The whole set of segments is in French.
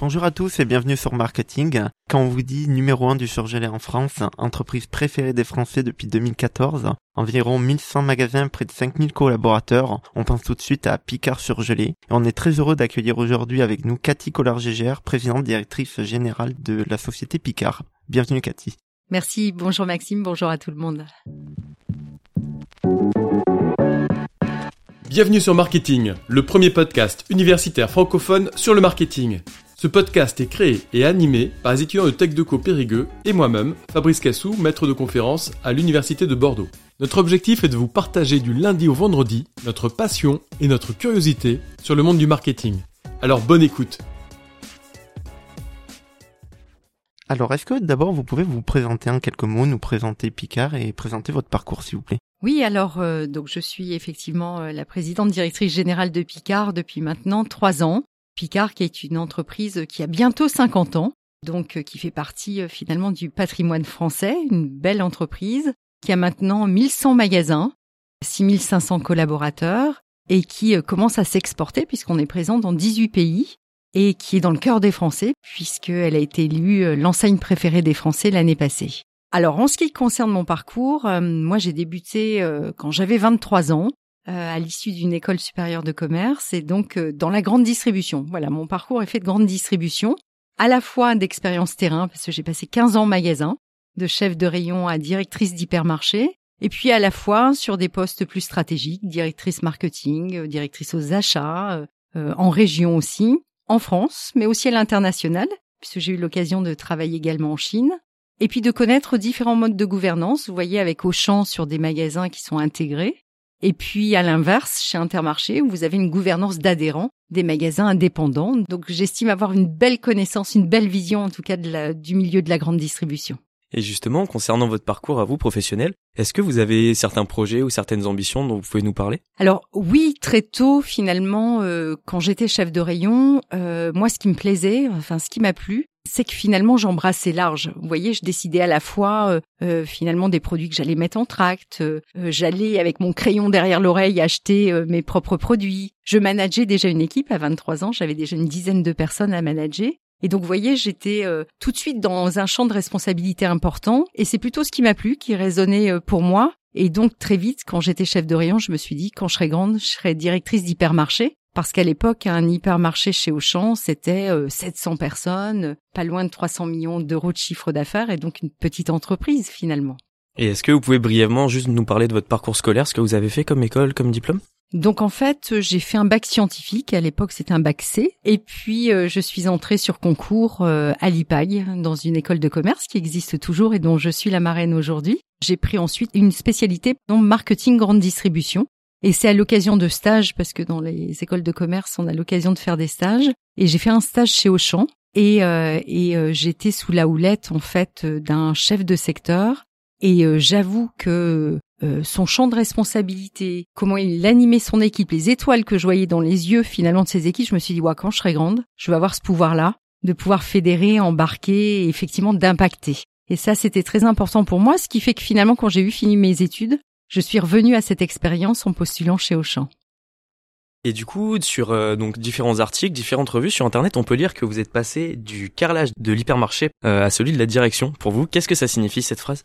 Bonjour à tous et bienvenue sur Marketing. Quand on vous dit numéro 1 du surgelé en France, entreprise préférée des Français depuis 2014, environ 1100 magasins, près de 5000 collaborateurs, on pense tout de suite à Picard Surgelé. Et on est très heureux d'accueillir aujourd'hui avec nous Cathy Collard-Gégère, présidente directrice générale de la société Picard. Bienvenue Cathy. Merci, bonjour Maxime, bonjour à tout le monde. Bienvenue sur Marketing, le premier podcast universitaire francophone sur le marketing. Ce podcast est créé et animé par les étudiants de Tech Deco Périgueux et moi-même, Fabrice Cassou, maître de conférence à l'Université de Bordeaux. Notre objectif est de vous partager du lundi au vendredi notre passion et notre curiosité sur le monde du marketing. Alors bonne écoute Alors, est-ce que d'abord vous pouvez vous présenter en quelques mots, nous présenter Picard et présenter votre parcours s'il vous plaît? Oui, alors euh, donc je suis effectivement euh, la présidente directrice générale de Picard depuis maintenant trois ans. Picard, qui est une entreprise qui a bientôt 50 ans, donc euh, qui fait partie euh, finalement du patrimoine français, une belle entreprise qui a maintenant 1100 magasins, 6500 collaborateurs et qui euh, commence à s'exporter puisqu'on est présent dans 18 pays et qui est dans le cœur des Français puisqu'elle a été élue l'enseigne préférée des Français l'année passée. Alors en ce qui concerne mon parcours, moi j'ai débuté quand j'avais 23 ans à l'issue d'une école supérieure de commerce et donc euh, dans la grande distribution. Voilà, mon parcours est fait de grande distribution, à la fois d'expérience terrain parce que j'ai passé 15 ans en magasin, de chef de rayon à directrice d'hypermarché, et puis à la fois sur des postes plus stratégiques, directrice marketing, euh, directrice aux achats, en région aussi, en France, mais aussi à l'international, puisque j'ai eu l'occasion de travailler également en Chine, et puis de connaître différents modes de gouvernance, vous voyez avec Auchan sur des magasins qui sont intégrés, et puis à l'inverse, chez Intermarché, où vous avez une gouvernance d'adhérents, des magasins indépendants. Donc j'estime avoir une belle connaissance, une belle vision en tout cas de la, du milieu de la grande distribution. Et justement, concernant votre parcours à vous professionnel, est-ce que vous avez certains projets ou certaines ambitions dont vous pouvez nous parler? Alors oui, très tôt finalement, euh, quand j'étais chef de rayon, euh, moi ce qui me plaisait, enfin ce qui m'a plu, c'est que finalement j'embrassais large. Vous voyez, je décidais à la fois euh, euh, finalement des produits que j'allais mettre en tract, euh, j'allais avec mon crayon derrière l'oreille acheter mes propres produits. Je manageais déjà une équipe à 23 ans, j'avais déjà une dizaine de personnes à manager. Et donc, vous voyez, j'étais tout de suite dans un champ de responsabilité important, et c'est plutôt ce qui m'a plu, qui résonnait pour moi. Et donc, très vite, quand j'étais chef de rayon, je me suis dit, quand je serai grande, je serai directrice d'hypermarché parce qu'à l'époque, un hypermarché chez Auchan, c'était 700 euh, personnes, pas loin de 300 millions d'euros de chiffre d'affaires, et donc une petite entreprise finalement. Et est-ce que vous pouvez brièvement juste nous parler de votre parcours scolaire, ce que vous avez fait comme école, comme diplôme? Donc en fait, j'ai fait un bac scientifique. À l'époque, c'était un bac C. Et puis, euh, je suis entrée sur concours euh, à l'IPAG, dans une école de commerce qui existe toujours et dont je suis la marraine aujourd'hui. J'ai pris ensuite une spécialité dans marketing grande distribution. Et c'est à l'occasion de stages, parce que dans les écoles de commerce, on a l'occasion de faire des stages. Et j'ai fait un stage chez Auchan. Et, euh, et euh, j'étais sous la houlette, en fait, d'un chef de secteur. Et euh, j'avoue que son champ de responsabilité, comment il animait son équipe, les étoiles que je voyais dans les yeux finalement de ses équipes, je me suis dit, ouais, quand je serai grande, je vais avoir ce pouvoir-là, de pouvoir fédérer, embarquer, et effectivement d'impacter. Et ça, c'était très important pour moi, ce qui fait que finalement, quand j'ai eu fini mes études, je suis revenue à cette expérience en postulant chez Auchan. Et du coup, sur euh, donc différents articles, différentes revues sur Internet, on peut lire que vous êtes passé du carrelage de l'hypermarché euh, à celui de la direction. Pour vous, qu'est-ce que ça signifie cette phrase?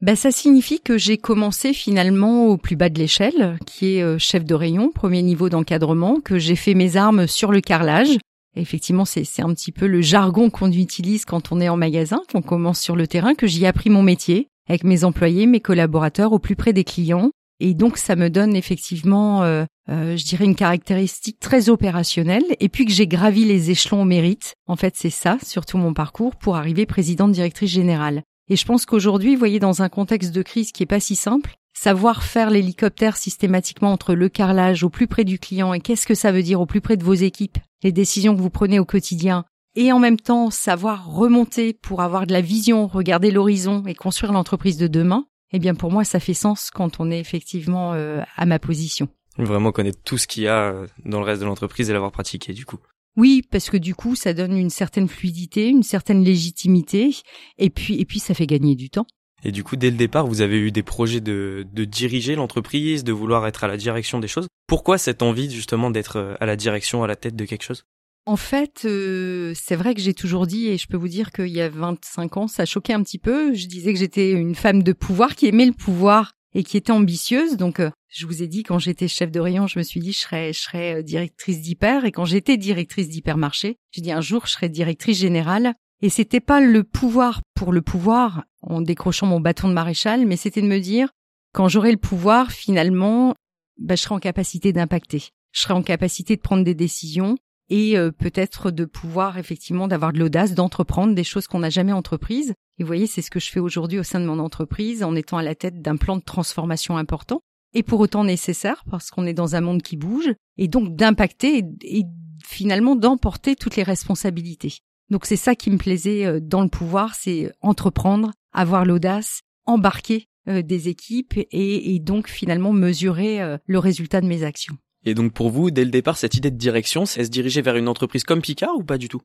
Ben, ça signifie que j'ai commencé finalement au plus bas de l'échelle, qui est euh, chef de rayon, premier niveau d'encadrement, que j'ai fait mes armes sur le carrelage. effectivement, c'est un petit peu le jargon qu'on utilise quand on est en magasin, qu'on commence sur le terrain, que j'y ai appris mon métier, avec mes employés, mes collaborateurs, au plus près des clients. Et donc ça me donne effectivement, euh, euh, je dirais, une caractéristique très opérationnelle. Et puis que j'ai gravi les échelons au mérite. En fait, c'est ça, surtout mon parcours, pour arriver présidente directrice générale. Et je pense qu'aujourd'hui, vous voyez, dans un contexte de crise qui est pas si simple, savoir faire l'hélicoptère systématiquement entre le carrelage au plus près du client et qu'est-ce que ça veut dire au plus près de vos équipes, les décisions que vous prenez au quotidien, et en même temps savoir remonter pour avoir de la vision, regarder l'horizon et construire l'entreprise de demain, eh bien pour moi ça fait sens quand on est effectivement euh, à ma position. Vraiment connaître tout ce qu'il y a euh, dans le reste de l'entreprise et l'avoir pratiqué du coup. Oui, parce que du coup ça donne une certaine fluidité, une certaine légitimité et puis et puis ça fait gagner du temps. Et du coup, dès le départ, vous avez eu des projets de, de diriger l'entreprise, de vouloir être à la direction des choses. Pourquoi cette envie justement d'être euh, à la direction, à la tête de quelque chose? En fait, euh, c'est vrai que j'ai toujours dit, et je peux vous dire qu'il y a 25 ans, ça choquait un petit peu. Je disais que j'étais une femme de pouvoir qui aimait le pouvoir et qui était ambitieuse. Donc, euh, je vous ai dit, quand j'étais chef de rayon, je me suis dit, je serais, je serais euh, directrice d'hyper. Et quand j'étais directrice d'hypermarché, j'ai dit un jour, je serais directrice générale. Et c'était pas le pouvoir pour le pouvoir, en décrochant mon bâton de maréchal, mais c'était de me dire, quand j'aurai le pouvoir, finalement, bah, je serai en capacité d'impacter. Je serai en capacité de prendre des décisions et euh, peut-être de pouvoir effectivement d'avoir de l'audace d'entreprendre des choses qu'on n'a jamais entreprises. Et vous voyez, c'est ce que je fais aujourd'hui au sein de mon entreprise en étant à la tête d'un plan de transformation important et pour autant nécessaire parce qu'on est dans un monde qui bouge et donc d'impacter et finalement d'emporter toutes les responsabilités. Donc c'est ça qui me plaisait euh, dans le pouvoir, c'est entreprendre, avoir l'audace, embarquer euh, des équipes et, donc finalement mesurer euh, le résultat de mes actions. Et donc pour vous, dès le départ, cette idée de direction, c'est se diriger vers une entreprise comme Picard ou pas du tout?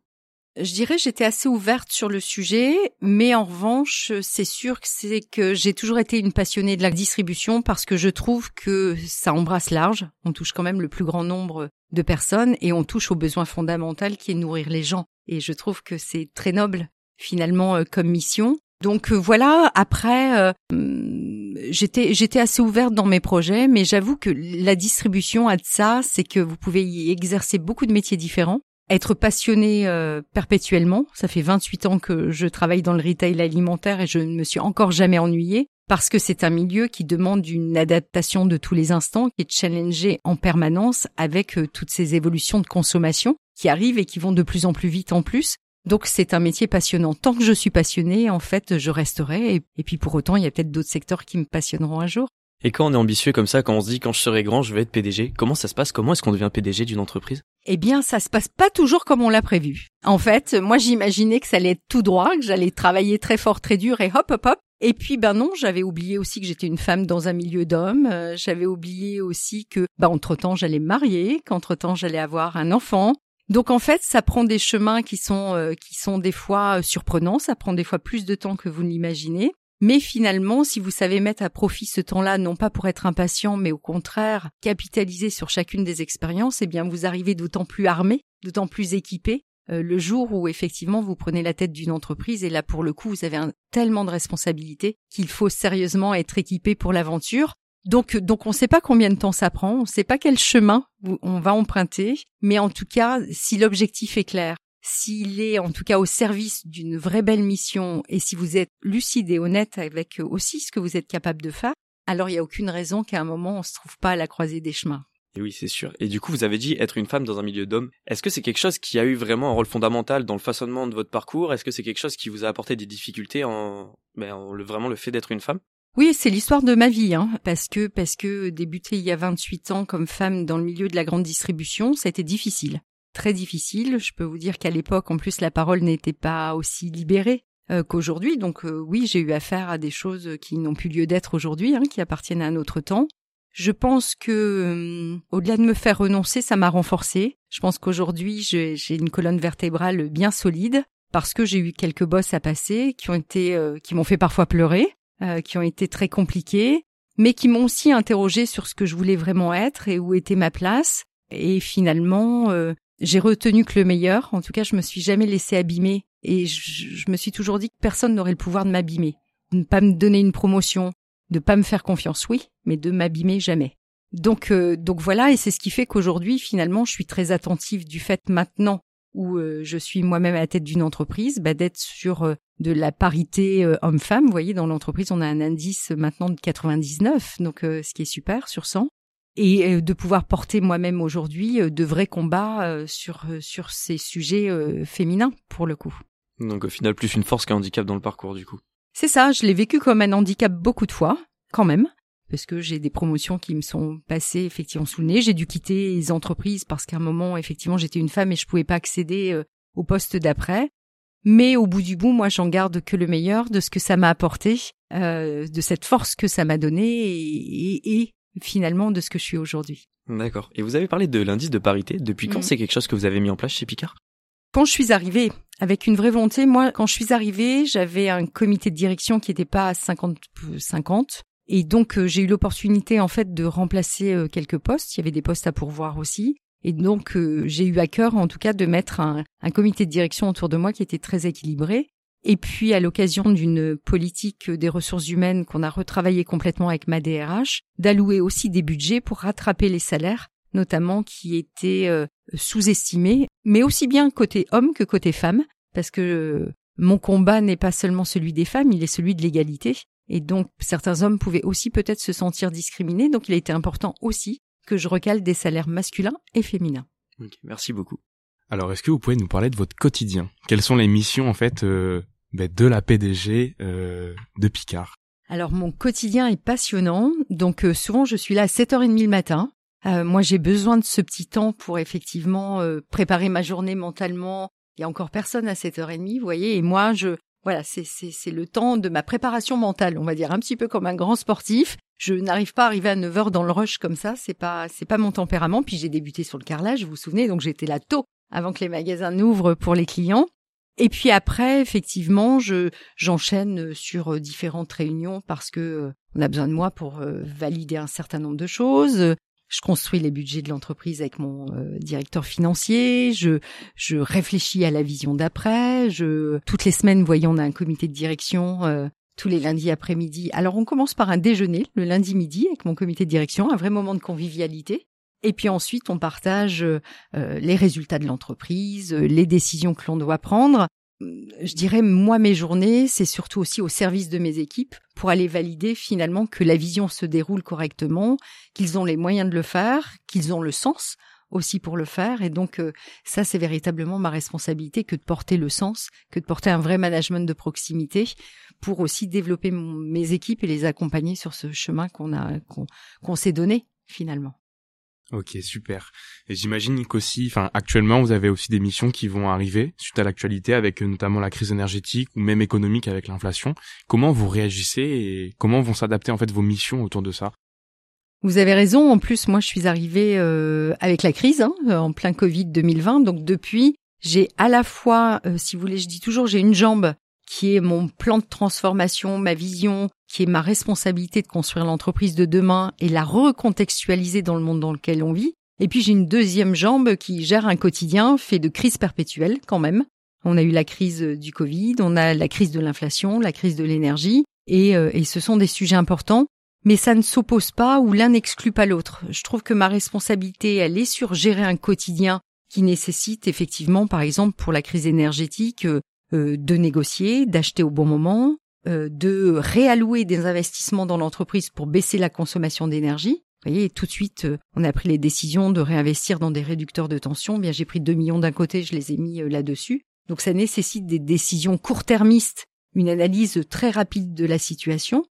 Je dirais j'étais assez ouverte sur le sujet, mais en revanche, c'est sûr que c'est que j'ai toujours été une passionnée de la distribution parce que je trouve que ça embrasse large. On touche quand même le plus grand nombre de personnes et on touche au besoin fondamental qui est nourrir les gens. Et je trouve que c'est très noble finalement euh, comme mission. Donc euh, voilà, après euh, j'étais j'étais assez ouverte dans mes projets, mais j'avoue que la distribution a de ça, c'est que vous pouvez y exercer beaucoup de métiers différents, être passionné perpétuellement. Ça fait 28 ans que je travaille dans le retail alimentaire et je ne me suis encore jamais ennuyée parce que c'est un milieu qui demande une adaptation de tous les instants, qui est challengé en permanence avec toutes ces évolutions de consommation qui arrivent et qui vont de plus en plus vite en plus. Donc c'est un métier passionnant. Tant que je suis passionnée, en fait, je resterai. Et, puis pour autant, il y a peut-être d'autres secteurs qui me passionneront un jour. Et quand on est ambitieux comme ça, quand on se dit quand je serai grand, je vais être PDG, comment ça se passe? Comment est-ce qu'on devient PDG d'une entreprise? Eh bien, ça se passe pas toujours comme on l'a prévu. En fait, moi j'imaginais que ça allait être tout droit, que j'allais travailler très fort, très dur et hop hop hop. Et puis ben non, j'avais oublié aussi que j'étais une femme dans un milieu d'hommes. Euh, j'avais oublié aussi que bah entre temps j'allais me marier, qu'entre temps j'allais avoir un enfant, donc en fait, ça prend des chemins qui sont euh, qui sont des fois euh, surprenants, ça prend des fois plus de temps que vous ne l'imaginez. Mais finalement, si vous savez mettre à profit ce temps-là, non pas pour être impatient, mais au contraire capitaliser sur chacune des expériences, eh bien vous arrivez d'autant plus armé, d'autant plus équipé euh, le jour où effectivement vous prenez la tête d'une entreprise et là pour le coup vous avez un, tellement de responsabilités qu'il faut sérieusement être équipé pour l'aventure. Donc, donc on ne sait pas combien de temps ça prend, on ne sait pas quel chemin on va emprunter, mais en tout cas, si l'objectif est clair, s'il est en tout cas au service d'une vraie belle mission, et si vous êtes lucide et honnête avec aussi ce que vous êtes capable de faire, alors il n'y a aucune raison qu'à un moment on se trouve pas à la croisée des chemins. Et oui, c'est sûr. Et du coup, vous avez dit être une femme dans un milieu d'hommes. Est-ce que c'est quelque chose qui a eu vraiment un rôle fondamental dans le façonnement de votre parcours? Est-ce que c'est quelque chose qui vous a apporté des difficultés en, ben, en le, vraiment le fait d'être une femme? Oui, c'est l'histoire de ma vie, hein, parce que parce que débuter il y a 28 ans comme femme dans le milieu de la grande distribution, ça a été difficile, très difficile. Je peux vous dire qu'à l'époque, en plus, la parole n'était pas aussi libérée euh, qu'aujourd'hui. Donc euh, oui, j'ai eu affaire à des choses qui n'ont plus lieu d'être aujourd'hui, hein, qui appartiennent à un autre temps. Je pense que euh, au-delà de me faire renoncer, ça m'a renforcée. Je pense qu'aujourd'hui, j'ai une colonne vertébrale bien solide parce que j'ai eu quelques bosses à passer qui ont été qui m'ont fait parfois pleurer euh, qui ont été très compliquées, mais qui m'ont aussi interrogé sur ce que je voulais vraiment être et où était ma place. Et finalement, euh, j'ai retenu que le meilleur. En tout cas, je me suis jamais laissé abîmer et je, me suis toujours dit que personne n'aurait le pouvoir de m'abîmer, de ne pas me donner une promotion, de pas me faire confiance, oui, mais de m'abîmer jamais. Donc, euh, donc voilà, et c'est ce qui fait qu'aujourd'hui, finalement, je suis très attentive du fait maintenant où je suis moi-même à la tête d'une entreprise, bah, d'être sur de la parité euh, homme-femme. Vous voyez, dans l'entreprise, on a un indice maintenant de 99, donc euh, ce qui est super sur 100. Et euh, de pouvoir porter moi-même aujourd'hui de vrais combats sur sur ces sujets féminins pour le coup. Donc au final, plus une force qu'un handicap dans le parcours du coup. C'est ça, je l'ai vécu comme un handicap beaucoup de fois, quand même, parce que j'ai des promotions qui me sont passées effectivement sous le nez. J'ai dû quitter les entreprises parce qu'à un moment, effectivement, j'étais une femme et je pouvais pas accéder au poste d'après. Mais au bout du bout, moi, j'en garde que le meilleur de ce que ça m'a apporté, euh, de cette force que ça m'a donné et, et, finalement de ce que je suis aujourd'hui. D'accord. Et vous avez parlé de l'indice de parité. Depuis quand mm. c'est quelque chose que vous avez mis en place chez Picard? Quand je suis arrivée, avec une vraie volonté, moi, quand je suis arrivée, j'avais un comité de direction qui n'était pas à 50-50. Et donc, euh, j'ai eu l'opportunité, en fait, de remplacer euh, quelques postes. Il y avait des postes à pourvoir aussi. Et donc, j'ai eu à cœur, en tout cas, de mettre un, comité de direction autour de moi qui était très équilibré. Et puis, à l'occasion d'une politique des ressources humaines qu'on a retravaillé complètement avec ma DRH, d'allouer aussi des budgets pour rattraper les salaires, notamment qui étaient euh, sous-estimés, mais aussi bien côté homme que côté femme, parce que euh, mon combat n'est pas seulement celui des femmes, il est celui de l'égalité. Et donc, certains hommes pouvaient aussi peut-être se sentir discriminés, donc il a été important aussi que je recale des salaires masculins et féminins. merci beaucoup. Alors, est-ce que vous pouvez nous parler de votre quotidien? Quelles sont les missions en fait euh, ben, de la PDG euh, de Picard? Alors, mon quotidien est passionnant. Donc, euh, souvent, je suis là à 7h30 le matin. moi, j'ai besoin de ce petit temps pour effectivement préparer ma journée mentalement. Il y a encore personne à 7h30, vous voyez. Et moi, je voilà, c'est le temps de ma préparation mentale, on va dire un petit peu comme un grand sportif. Je n'arrive pas à arriver à 9 heures dans le rush comme ça, c'est pas c'est pas mon tempérament. Puis j'ai débuté sur le carrelage, vous vous souvenez, donc j'étais là tôt avant que les magasins n'ouvrent pour les clients. Et puis après, effectivement, je j'enchaîne sur différentes réunions parce que euh, on a besoin de moi pour euh, valider un certain nombre de choses. Je construis les budgets de l'entreprise avec mon euh, directeur financier. Je réfléchis à la vision d'après. Je toutes les semaines, voyez, on a un comité de direction tous les lundis après-midi. Alors on commence par un déjeuner le lundi midi avec mon comité de direction, un vrai moment de convivialité. Et puis ensuite, on partage euh, les résultats de l'entreprise, euh, les décisions que l'on doit prendre. Je dirais, moi, mes journées, c'est surtout aussi au service de mes équipes pour aller valider finalement que la vision se déroule correctement, qu'ils ont les moyens de le faire, qu'ils ont le sens aussi pour le faire. Et donc, euh, ça, c'est véritablement ma responsabilité que de porter le sens, que de porter un vrai management de proximité pour aussi développer mes équipes et les accompagner sur ce chemin qu'on a, qu'on s'est donné finalement. Ok, super. Et j'imagine qu'aussi, enfin, actuellement, vous avez aussi des missions qui vont arriver suite à l'actualité avec euh, notamment la crise énergétique ou même économique avec l'inflation. Comment vous réagissez et comment vont s'adapter en fait vos missions autour de ça? Vous avez raison. En plus, moi, je suis arrivée euh, avec la crise, hein, en plein Covid 2020. Donc depuis, j'ai à la fois, euh, si vous voulez, je dis toujours, j'ai une jambe qui est mon plan de transformation, ma vision, qui est ma responsabilité de construire l'entreprise de demain et la recontextualiser dans le monde dans lequel on vit. Et puis j'ai une deuxième jambe qui gère un quotidien fait de crises perpétuelles quand même. On a eu la crise du Covid, on a la crise de l'inflation, la crise de l'énergie, et, euh, et ce sont des sujets importants, mais ça ne s'oppose pas ou l'un n'exclut pas l'autre. Je trouve que ma responsabilité, elle est sur gérer un quotidien qui nécessite effectivement, par exemple, pour la crise énergétique, euh, euh, de négocier, d'acheter au bon moment, euh, de réallouer des investissements dans l'entreprise pour baisser la consommation d'énergie. Vous voyez, tout de suite, euh, on a pris les décisions de réinvestir dans des réducteurs de tension. Bien, j'ai pris 2 millions d'un côté, je les ai mis là-dessus. Donc, ça nécessite des décisions court-termistes, une analyse très rapide de la situation.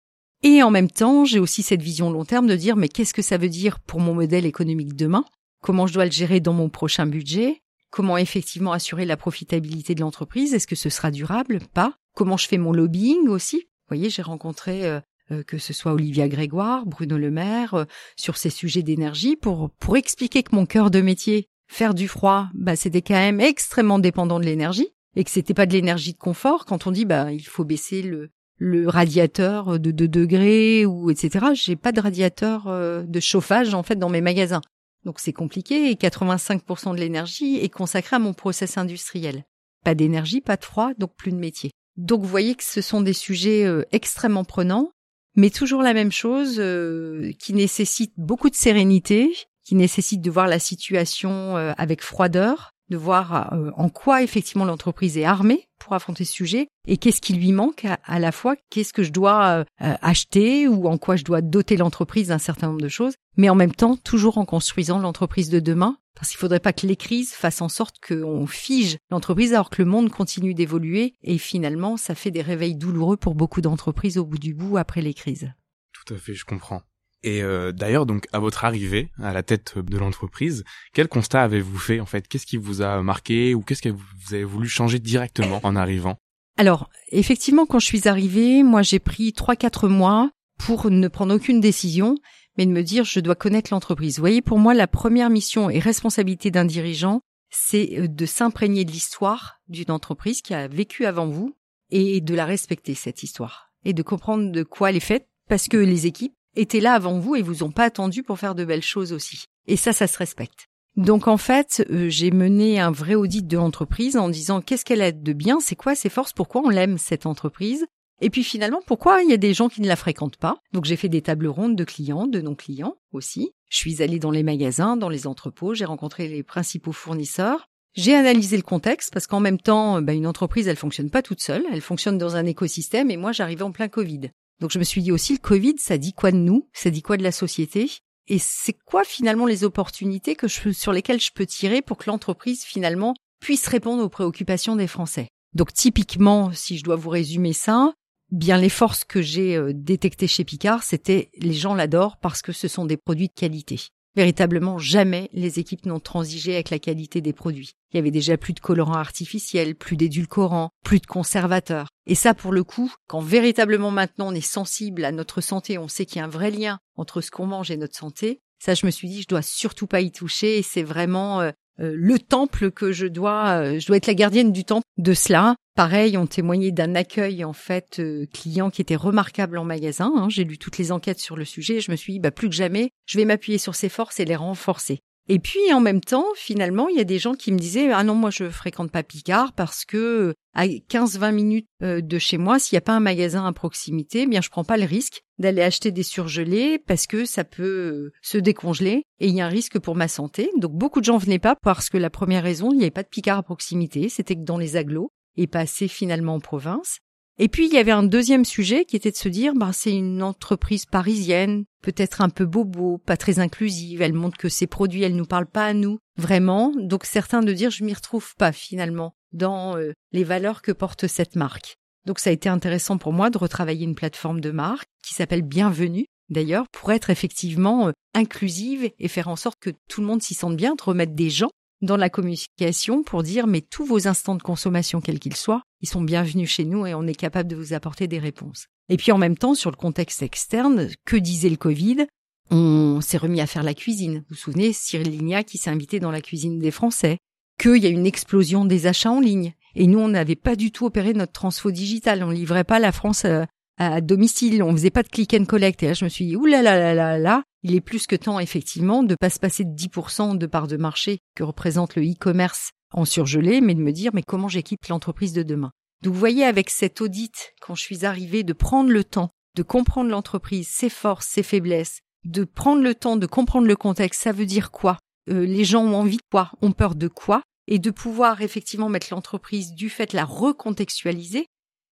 Et en même temps, j'ai aussi cette vision long terme de dire, mais qu'est-ce que ça veut dire pour mon modèle économique demain? Comment je dois le gérer dans mon prochain budget? Comment effectivement assurer la profitabilité de l'entreprise? Est-ce que ce sera durable? Pas. Comment je fais mon lobbying aussi? Vous voyez, j'ai rencontré euh, euh, que ce soit Olivia Grégoire, Bruno Le Maire, euh, sur ces sujets d'énergie pour pour expliquer que mon cœur de métier, faire du froid, bah c'était quand même extrêmement dépendant de l'énergie et que c'était pas de l'énergie de confort quand on dit bah il faut baisser le radiateur de 2 degrés ou etc. J'ai pas de radiateur de chauffage en fait dans mes magasins. Donc c'est compliqué et 85% de l'énergie est consacrée à mon process industriel. Pas d'énergie, pas de froid, donc plus de métier. Donc vous voyez que ce sont des sujets euh, extrêmement prenants, mais toujours la même chose euh, qui nécessite beaucoup de sérénité, qui nécessite de voir la situation euh, avec froideur, de voir euh, en quoi effectivement l'entreprise est armée pour affronter ce sujet et qu'est-ce qui lui manque à, la fois, qu'est-ce que je dois euh, euh, acheter ou en quoi je dois doter l'entreprise d'un certain nombre de choses, mais en même temps toujours en construisant l'entreprise de demain, parce qu'il faudrait pas que les crises fassent en sorte qu'on fige l'entreprise alors que le monde continue d'évoluer et finalement ça fait des réveils douloureux pour beaucoup d'entreprises au bout du bout après les crises. Tout à fait, je comprends. Et euh, d'ailleurs, donc à votre arrivée à la tête de l'entreprise, quel constat avez-vous fait en fait? Qu'est-ce qui vous a marqué ou qu'est-ce que vous avez voulu changer directement en arrivant? Alors, effectivement, quand je suis arrivée, moi j'ai pris trois quatre mois pour ne prendre aucune décision, mais de me dire je dois connaître l'entreprise. Vous voyez, pour moi, la première mission et responsabilité d'un dirigeant, c'est euh, de s'imprégner de l'histoire d'une entreprise qui a vécu avant vous et de la respecter cette histoire. Et de comprendre de quoi elle est faite parce que les équipes étaient là avant vous et vous ont pas attendu pour faire de belles choses aussi. Et ça, ça se respecte. Donc en fait, euh, j'ai mené un vrai audit de l'entreprise en disant qu'est-ce qu'elle a de bien, c'est quoi ses forces, pourquoi on l'aime cette entreprise? Et puis finalement, pourquoi il y a des gens qui ne la fréquentent pas? Donc j'ai fait des tables rondes de clients, de non-clients aussi. Je suis allée dans les magasins, dans les entrepôts, j'ai rencontré les principaux fournisseurs. J'ai analysé le contexte parce qu'en même temps, bah, une entreprise, elle fonctionne pas toute seule, elle fonctionne dans un écosystème et moi j'arrivais en plein Covid. Donc je me suis dit aussi, le Covid, ça dit quoi de nous? Ça dit quoi de la société? Et c'est quoi finalement les opportunités que je, sur lesquelles je peux tirer pour que l'entreprise finalement puisse répondre aux préoccupations des Français? Donc typiquement, si je dois vous résumer ça, bien les forces que j'ai euh, détectées chez Picard, c'était les gens l'adorent parce que ce sont des produits de qualité. Véritablement, jamais les équipes n'ont transigé avec la qualité des produits. Il y avait déjà plus de colorants artificiels, plus d'édulcorants, plus de conservateurs. Et ça, pour le coup, quand véritablement maintenant on est sensible à notre santé, on sait qu'il y a un vrai lien entre ce qu'on mange et notre santé, ça, je me suis dit, je dois surtout pas y toucher et c'est vraiment euh, le temple que je dois, euh, je dois être la gardienne du temple de cela. Pareil, on témoignait d'un accueil en fait euh, client qui était remarquable en magasin. Hein. J'ai lu toutes les enquêtes sur le sujet. Et je me suis dit, bah, plus que jamais, je vais m'appuyer sur ces forces et les renforcer. Et puis en même temps, finalement, il y a des gens qui me disaient ah non moi je fréquente pas Picard parce que à 15-20 minutes de chez moi, s'il n'y a pas un magasin à proximité, eh bien je prends pas le risque d'aller acheter des surgelés parce que ça peut se décongeler et il y a un risque pour ma santé. Donc beaucoup de gens venaient pas parce que la première raison, il n'y avait pas de Picard à proximité, c'était que dans les agglos et passer finalement en province. Et puis il y avait un deuxième sujet qui était de se dire bah c'est une entreprise parisienne, peut-être un peu bobo, pas très inclusive, elle montre que ses produits elle nous parle pas à nous vraiment. Donc certains de dire je m'y retrouve pas finalement dans euh, les valeurs que porte cette marque. Donc ça a été intéressant pour moi de retravailler une plateforme de marque qui s'appelle Bienvenue d'ailleurs pour être effectivement euh, inclusive et faire en sorte que tout le monde s'y sente bien, de remettre des gens dans la communication pour dire mais tous vos instants de consommation quels qu'ils soient, ils sont bienvenus chez nous et on est capable de vous apporter des réponses. Et puis en même temps sur le contexte externe, que disait le Covid On s'est remis à faire la cuisine. Vous vous souvenez Cyril Lignac qui s'est invité dans la cuisine des Français, qu'il y a une explosion des achats en ligne. Et nous, on n'avait pas du tout opéré notre transfo digital. On livrait pas la France euh, à domicile, on faisait pas de click and collect. Et là, je me suis dit, là, il est plus que temps, effectivement, de pas se passer de 10% de part de marché que représente le e-commerce en surgelé, mais de me dire, mais comment j'équipe l'entreprise de demain? Donc, vous voyez, avec cet audit, quand je suis arrivée, de prendre le temps de comprendre l'entreprise, ses forces, ses faiblesses, de prendre le temps de comprendre le contexte, ça veut dire quoi? Euh, les gens ont envie de quoi? Ont peur de quoi? Et de pouvoir effectivement mettre l'entreprise du fait la recontextualiser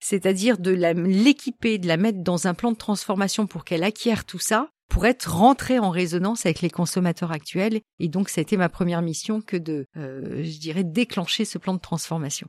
c'est-à-dire de l'équiper, de la mettre dans un plan de transformation pour qu'elle acquiert tout ça, pour être rentrée en résonance avec les consommateurs actuels. Et donc, ça a été ma première mission que de, euh, je dirais, déclencher ce plan de transformation.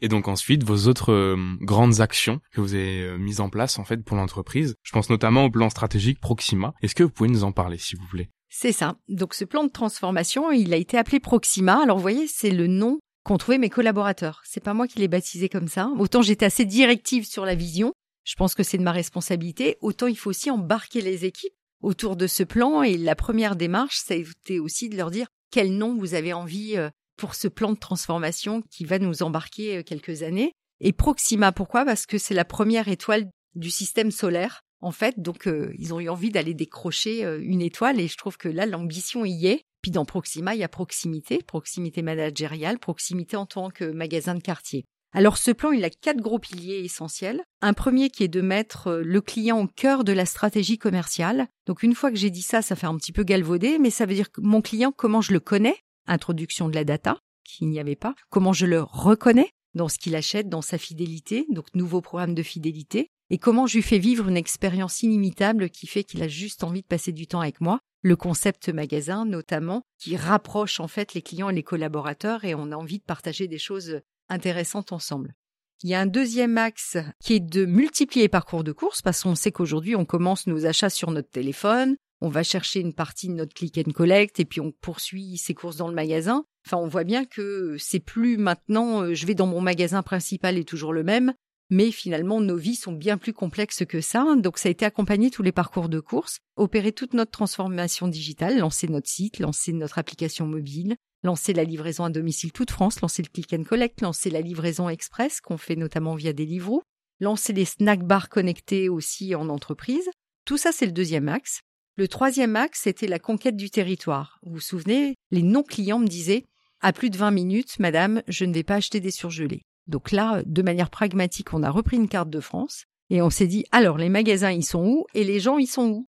Et donc ensuite, vos autres euh, grandes actions que vous avez euh, mises en place en fait pour l'entreprise. Je pense notamment au plan stratégique Proxima. Est-ce que vous pouvez nous en parler, s'il vous plaît? C'est ça. Donc ce plan de transformation, il a été appelé Proxima. Alors vous voyez, c'est le nom qu'ont trouvé mes collaborateurs. C'est pas moi qui l'ai baptisé comme ça. Autant j'étais assez directive sur la vision, je pense que c'est de ma responsabilité, autant il faut aussi embarquer les équipes autour de ce plan et la première démarche, ça a été aussi de leur dire quel nom vous avez envie euh, pour ce plan de transformation qui va nous embarquer euh, quelques années. Et Proxima, pourquoi? Parce que c'est la première étoile du système solaire. En fait, donc euh, ils ont eu envie d'aller décrocher une étoile et je trouve que là l'ambition y est. Puis dans Proxima, il y a proximité, proximité managériale, proximité en tant que magasin de quartier. Alors ce plan, il a quatre gros piliers essentiels. Un premier qui est de mettre euh, le client au cœur de la stratégie commerciale. Donc une fois que j'ai dit ça, ça fait un petit peu galvaudé, mais ça veut dire que mon client, comment je le connais? Introduction de la data, qu'il n'y avait pas. Comment je le reconnais dans ce qu'il achète, dans sa fidélité, donc nouveau programme de fidélité. Et comment je lui fais vivre une expérience inimitable qui fait qu'il a juste envie de passer du temps avec moi le concept magasin notamment, qui rapproche en fait les clients et les collaborateurs et on a envie de partager des choses intéressantes ensemble. Il y a un deuxième axe qui est de multiplier les parcours de course parce qu'on sait qu'aujourd'hui on commence nos achats sur notre téléphone, on va chercher une partie de notre click and collect et puis on poursuit ses courses dans le magasin. Enfin, on voit bien que c'est plus maintenant euh, je vais dans mon magasin principal et toujours le même, mais finalement, nos vies sont bien plus complexes que ça. Donc, ça a été accompagné tous les parcours de course, opérer toute notre transformation digitale, lancer notre site, lancer notre application mobile, lancer la livraison à domicile toute France, lancer le click and collect, lancer la livraison express qu'on fait notamment via Deliveroo, lancer les snack bars connectés aussi en entreprise. Tout ça, c'est le deuxième axe. Le troisième axe, c'était la conquête du territoire. Vous vous souvenez, les non-clients me disaient à plus de 20 minutes, madame, je ne vais pas acheter des surgelés. Donc là, de manière pragmatique, on a repris une carte de France et on s'est dit, alors les magasins, ils sont où et les gens, ils sont où?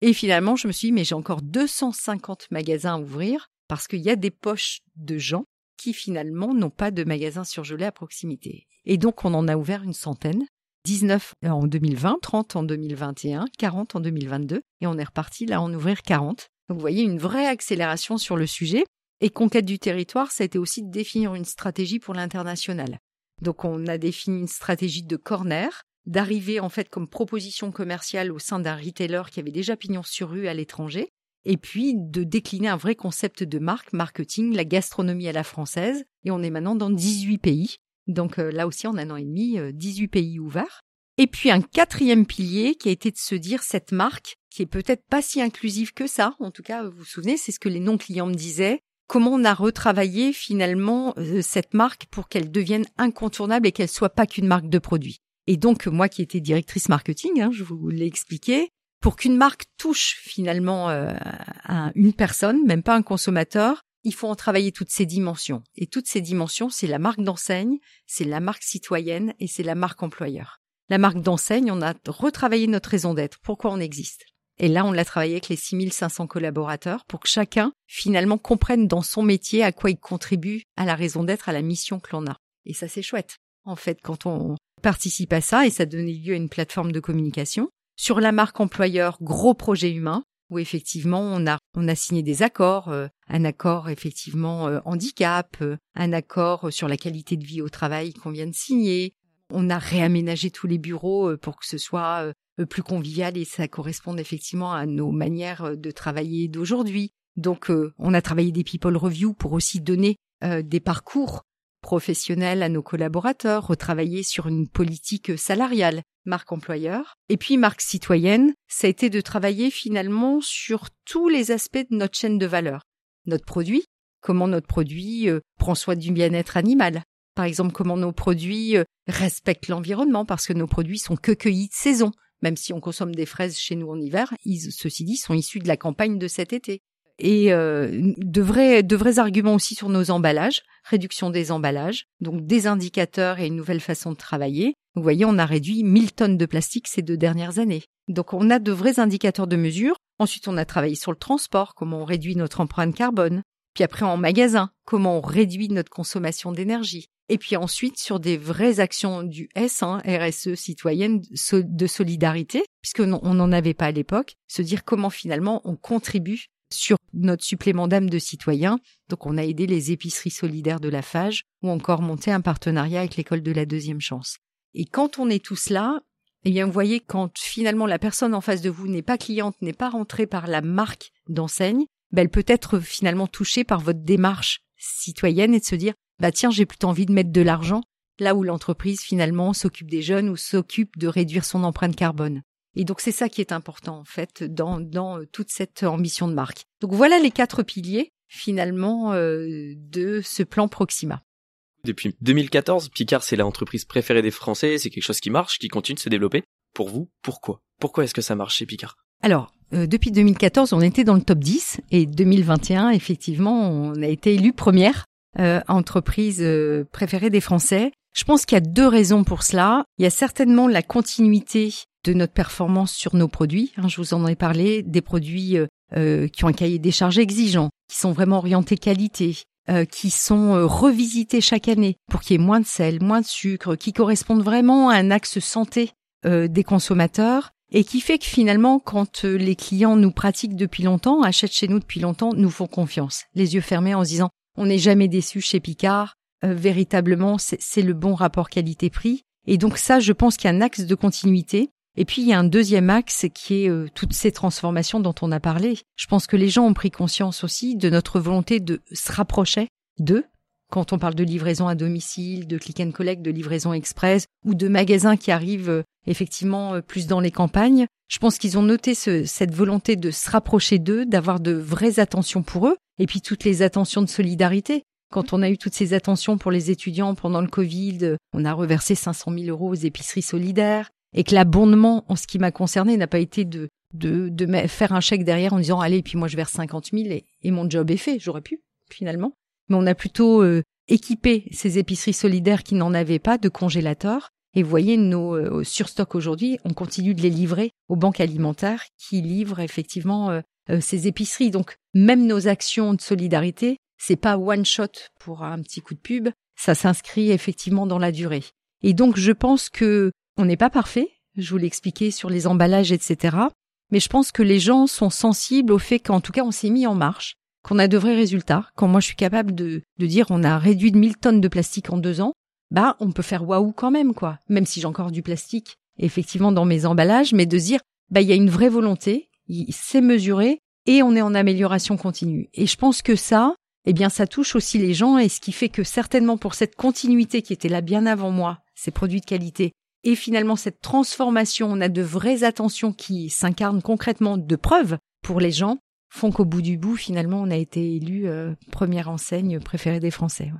Et finalement, je me suis dit, mais j'ai encore 250 magasins à ouvrir parce qu'il y a des poches de gens qui finalement n'ont pas de magasins surgelés à proximité. Et donc, on en a ouvert une centaine. 19 en 2020, 30 en 2021, 40 en 2022, et on est reparti là en ouvrir 40. Donc vous voyez une vraie accélération sur le sujet. Et conquête du territoire, ça a été aussi de définir une stratégie pour l'international. Donc on a défini une stratégie de corner, d'arriver en fait comme proposition commerciale au sein d'un retailer qui avait déjà pignon sur rue à l'étranger, et puis de décliner un vrai concept de marque, marketing, la gastronomie à la française, et on est maintenant dans 18 pays. Donc euh, là aussi, en un an et demi, 18 euh, pays ouverts. Et puis un quatrième pilier qui a été de se dire cette marque, qui est peut-être pas si inclusive que ça, en tout cas, vous vous souvenez, c'est ce que les non-clients me disaient, comment on a retravaillé finalement euh, cette marque pour qu'elle devienne incontournable et qu'elle soit pas qu'une marque de produit? Et donc moi qui étais directrice marketing, hein, je vous l'ai expliqué, pour qu'une marque touche finalement euh, une personne, même pas un consommateur, il faut en travailler toutes ces dimensions. Et toutes ces dimensions, c'est la marque d'enseigne, c'est la marque citoyenne et c'est la marque employeur. La marque d'enseigne, on a retravaillé notre raison d'être, pourquoi on existe? Et là, on l'a travaillé avec les 6500 collaborateurs pour que chacun, finalement, comprenne dans son métier à quoi il contribue à la raison d'être, à la mission que l'on a. Et ça, c'est chouette. En fait, quand on participe à ça, et ça donne lieu à une plateforme de communication. Sur la marque employeur, gros projet humain, où effectivement on a signé des accords, euh, un accord effectivement euh, handicap, euh, un accord sur la qualité de vie au travail qu'on vient de signer. On a réaménagé tous les bureaux pour que ce soit plus convivial et ça correspond effectivement à nos manières de travailler d'aujourd'hui. Donc on a travaillé des people review pour aussi donner des parcours professionnels à nos collaborateurs, retravailler sur une politique salariale, marque employeur. Et puis marque citoyenne, ça a été de travailler finalement sur tous les aspects de notre chaîne de valeur. Notre produit, comment notre produit prend soin du bien-être animal. Par exemple, comment nos produits respectent l'environnement parce que nos produits sont que cueillis de saison même si on consomme des fraises chez nous en hiver, ils, ceci dit, sont issus de la campagne de cet été. Et euh, de, vrais, de vrais arguments aussi sur nos emballages, réduction des emballages, donc des indicateurs et une nouvelle façon de travailler. Vous voyez, on a réduit 1000 tonnes de plastique ces deux dernières années. Donc on a de vrais indicateurs de mesure. Ensuite, on a travaillé sur le transport, comment on réduit notre empreinte carbone. Puis après en magasin, comment on réduit notre consommation d'énergie. Et puis ensuite sur des vraies actions du S, hein, RSE citoyenne de solidarité, puisque on n'en avait pas à l'époque, se dire comment finalement on contribue sur notre supplément d'âme de citoyens. Donc on a aidé les épiceries solidaires de la FAGE ou encore monté un partenariat avec l'école de la deuxième chance. Et quand on est tous là, eh bien vous voyez quand finalement la personne en face de vous n'est pas cliente, n'est pas rentrée par la marque d'enseigne, ben, elle peut être finalement touchée par votre démarche citoyenne et de se dire bah tiens j'ai plutôt envie de mettre de l'argent là où l'entreprise finalement s'occupe des jeunes ou s'occupe de réduire son empreinte carbone. Et donc c'est ça qui est important en fait dans, dans euh, toute cette ambition de marque. Donc voilà les quatre piliers finalement euh, de ce plan Proxima. Depuis 2014, Picard c'est l'entreprise préférée des Français, c'est quelque chose qui marche, qui continue de se développer. Pour vous, pourquoi? Pourquoi est-ce que ça marche chez Picard? Alors, euh, depuis 2014, on était dans le top 10 et 2021, effectivement, on a été élu première euh, entreprise euh, préférée des Français. Je pense qu'il y a deux raisons pour cela. Il y a certainement la continuité de notre performance sur nos produits. Hein, je vous en ai parlé, des produits qui ont un cahier des charges exigeant, qui sont vraiment orientés qualité, qui sont revisités chaque année pour qu'il y ait moins de sel, moins de sucre, qui correspondent vraiment à un axe santé des consommateurs et qui fait que finalement, quand euh, les clients nous pratiquent depuis longtemps, achètent chez nous depuis longtemps, nous font confiance, les yeux fermés en se disant on n'est jamais déçu chez Picard, euh, véritablement c'est le bon rapport qualité-prix. Et donc ça, je pense qu'il y a un axe de continuité. Et puis il y a un deuxième axe qui est euh, toutes ces transformations dont on a parlé. Je pense que les gens ont pris conscience aussi de notre volonté de se rapprocher d'eux, quand on parle de livraison à domicile, de click and collect, de livraison express ou de magasins qui arrivent euh, effectivement euh, plus dans les campagnes, je pense qu'ils ont noté cette volonté de se rapprocher d'eux, d'avoir de vraies attentions pour eux et puis toutes les attentions de solidarité. Quand on a eu toutes ces attentions pour les étudiants pendant le Covid, euh, on a reversé 500 000 euros aux épiceries solidaires et que l'abondement, en ce qui m'a concerné, n'a pas été de de, de faire un chèque derrière en disant allez, puis moi je verse 50 000 et, et mon job est fait. J'aurais pu finalement, mais on a plutôt euh, équipé ces épiceries solidaires qui n'en avaient pas de congélateurs. Et vous voyez, nos euh, surstocks aujourd'hui, on continue de les livrer aux banques alimentaires qui livrent effectivement euh, ces épiceries. Donc même nos actions de solidarité, c'est pas one shot pour un petit coup de pub, ça s'inscrit effectivement dans la durée. Et donc je pense que on n'est pas parfait, je vous l'ai expliqué sur les emballages, etc. Mais je pense que les gens sont sensibles au fait qu'en tout cas on s'est mis en marche, qu'on a de vrais résultats. Quand moi je suis capable de, dire on a réduit de 1000 tonnes de plastique en deux ans, bah on peut faire waouh quand même quoi. Même si j'ai encore du plastique effectivement dans mes emballages, mais de dire bah il y a une vraie volonté, c'est mesuré et on est en amélioration continue. Et je pense que ça, eh bien ça touche aussi les gens et ce qui fait que certainement pour cette continuité qui était là bien avant moi, ces produits de qualité, et finalement cette transformation, on a de vraies attentions qui s'incarnent concrètement de preuves pour les gens, font qu'au bout du bout, finalement, on a été élu euh, première enseigne préférée des Français.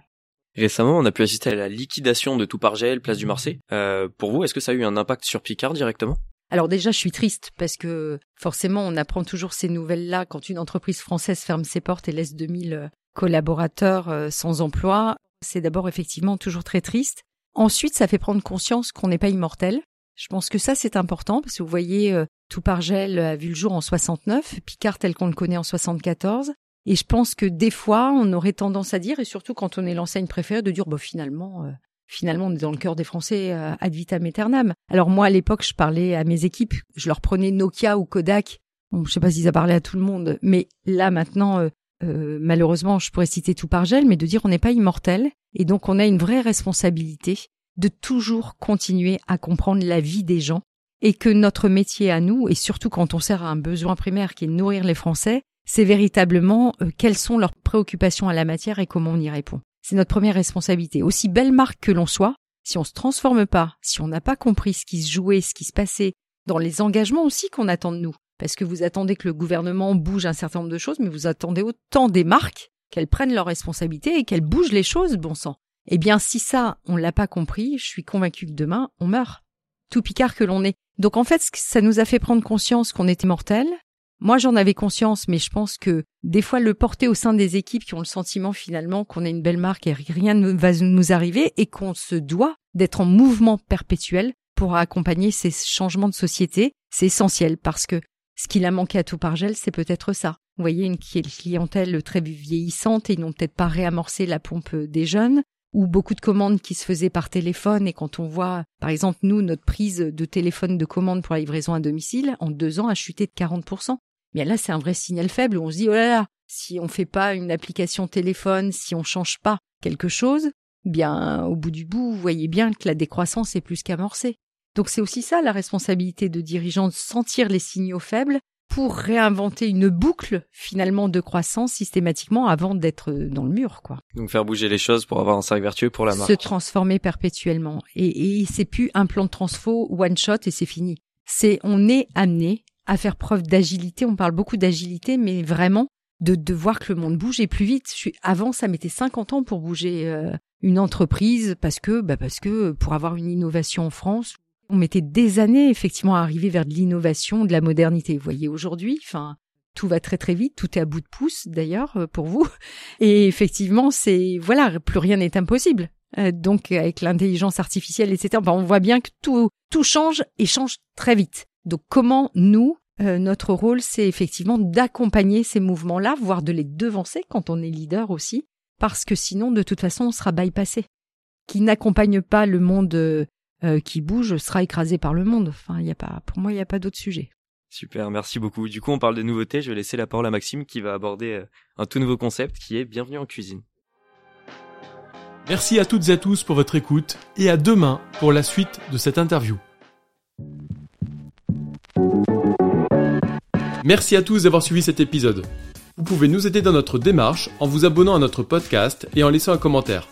Récemment, on a pu assister à la liquidation de tout par gel, place du Marseille. Euh, pour vous, est-ce que ça a eu un impact sur Picard directement? Alors déjà, je suis triste parce que forcément, on apprend toujours ces nouvelles-là quand une entreprise française ferme ses portes et laisse 2000 euh, collaborateurs euh, sans emploi. C'est d'abord effectivement toujours très triste. Ensuite, ça fait prendre conscience qu'on n'est pas immortel. Je pense que ça, c'est important parce que vous voyez, euh, tout par gel a vu le jour en 69, Picard tel qu'on le connaît en 74. Et je pense que des fois, on aurait tendance à dire, et surtout quand on est l'enseigne préférée, de dire, bah, finalement, finalement, on est dans le cœur des Français euh, ad vitam aeternam. Alors moi, à l'époque, je parlais à mes équipes, je leur prenais Nokia ou Kodak. Bon, je sais pas si ça parlait à tout le monde, mais là maintenant, euh, euh, malheureusement, je pourrais citer tout par gel, mais de dire on n'est pas immortel et donc on a une vraie responsabilité de toujours continuer à comprendre la vie des gens et que notre métier à nous, et surtout quand on sert à un besoin primaire qui est de nourrir les Français, c'est véritablement quelles sont leurs préoccupations à la matière et comment on y répond. C'est notre première responsabilité. Aussi belle marque que l'on soit, si on se transforme pas, si on n'a pas compris ce qui se jouait, ce qui se passait, dans les engagements aussi qu'on attend de nous, parce que vous attendez que le gouvernement bouge un certain nombre de choses, mais vous attendez autant des marques qu'elles prennent leurs responsabilités et qu'elles bougent les choses, bon sang. Eh bien, si ça, on l'a pas compris, je suis convaincu que demain, on meurt. Tout picard que l'on est. Donc en fait, ça nous a fait prendre conscience qu'on était mortel, moi, j'en avais conscience, mais je pense que des fois, le porter au sein des équipes qui ont le sentiment finalement qu'on a une belle marque et rien ne va nous arriver et qu'on se doit d'être en mouvement perpétuel pour accompagner ces changements de société, c'est essentiel parce que ce qu'il a manqué à tout par gel, c'est peut-être ça. Vous voyez, une clientèle très vieillissante et ils n'ont peut-être pas réamorcé la pompe des jeunes ou beaucoup de commandes qui se faisaient par téléphone et quand on voit, par exemple, nous, notre prise de téléphone de commande pour la livraison à domicile, en deux ans a chuté de 40%. Bien là, c'est un vrai signal faible où on se dit, oh là là, si on fait pas une application téléphone, si on change pas quelque chose, bien, au bout du bout, vous voyez bien que la décroissance est plus qu'amorcée. Donc c'est aussi ça la responsabilité de dirigeants de sentir les signaux faibles pour réinventer une boucle finalement de croissance systématiquement avant d'être dans le mur, quoi. Donc faire bouger les choses pour avoir un cercle vertueux pour la marque. Se transformer perpétuellement. Et, et c'est plus un plan de transfo one shot et c'est fini. C'est on est amené à faire preuve d'agilité. On parle beaucoup d'agilité, mais vraiment de, de voir que le monde bouge et plus vite. Je suis, avant, ça mettait 50 ans pour bouger euh, une entreprise parce que, bah parce que pour avoir une innovation en France, on mettait des années effectivement à arriver vers de l'innovation, de la modernité. Vous voyez aujourd'hui, enfin, tout va très très vite, tout est à bout de pouce d'ailleurs euh, pour vous. Et effectivement, c'est voilà, plus rien n'est impossible. Euh, donc avec l'intelligence artificielle, etc. on voit bien que tout tout change et change très vite. Donc comment nous, euh, notre rôle, c'est effectivement d'accompagner ces mouvements-là, voire de les devancer quand on est leader aussi, parce que sinon, de toute façon, on sera bypassé. Qui n'accompagne pas le monde euh, qui bouge sera écrasé par le monde. Enfin, il y a pas, pour moi, il n'y a pas d'autre sujet. Super, merci beaucoup. Du coup, on parle de nouveautés. Je vais laisser la parole à Maxime qui va aborder euh, un tout nouveau concept qui est Bienvenue en cuisine. Merci à toutes et à tous pour votre écoute et à demain pour la suite de cette interview. Merci à tous d'avoir suivi cet épisode. Vous pouvez nous aider dans notre démarche en vous abonnant à notre podcast et en laissant un commentaire.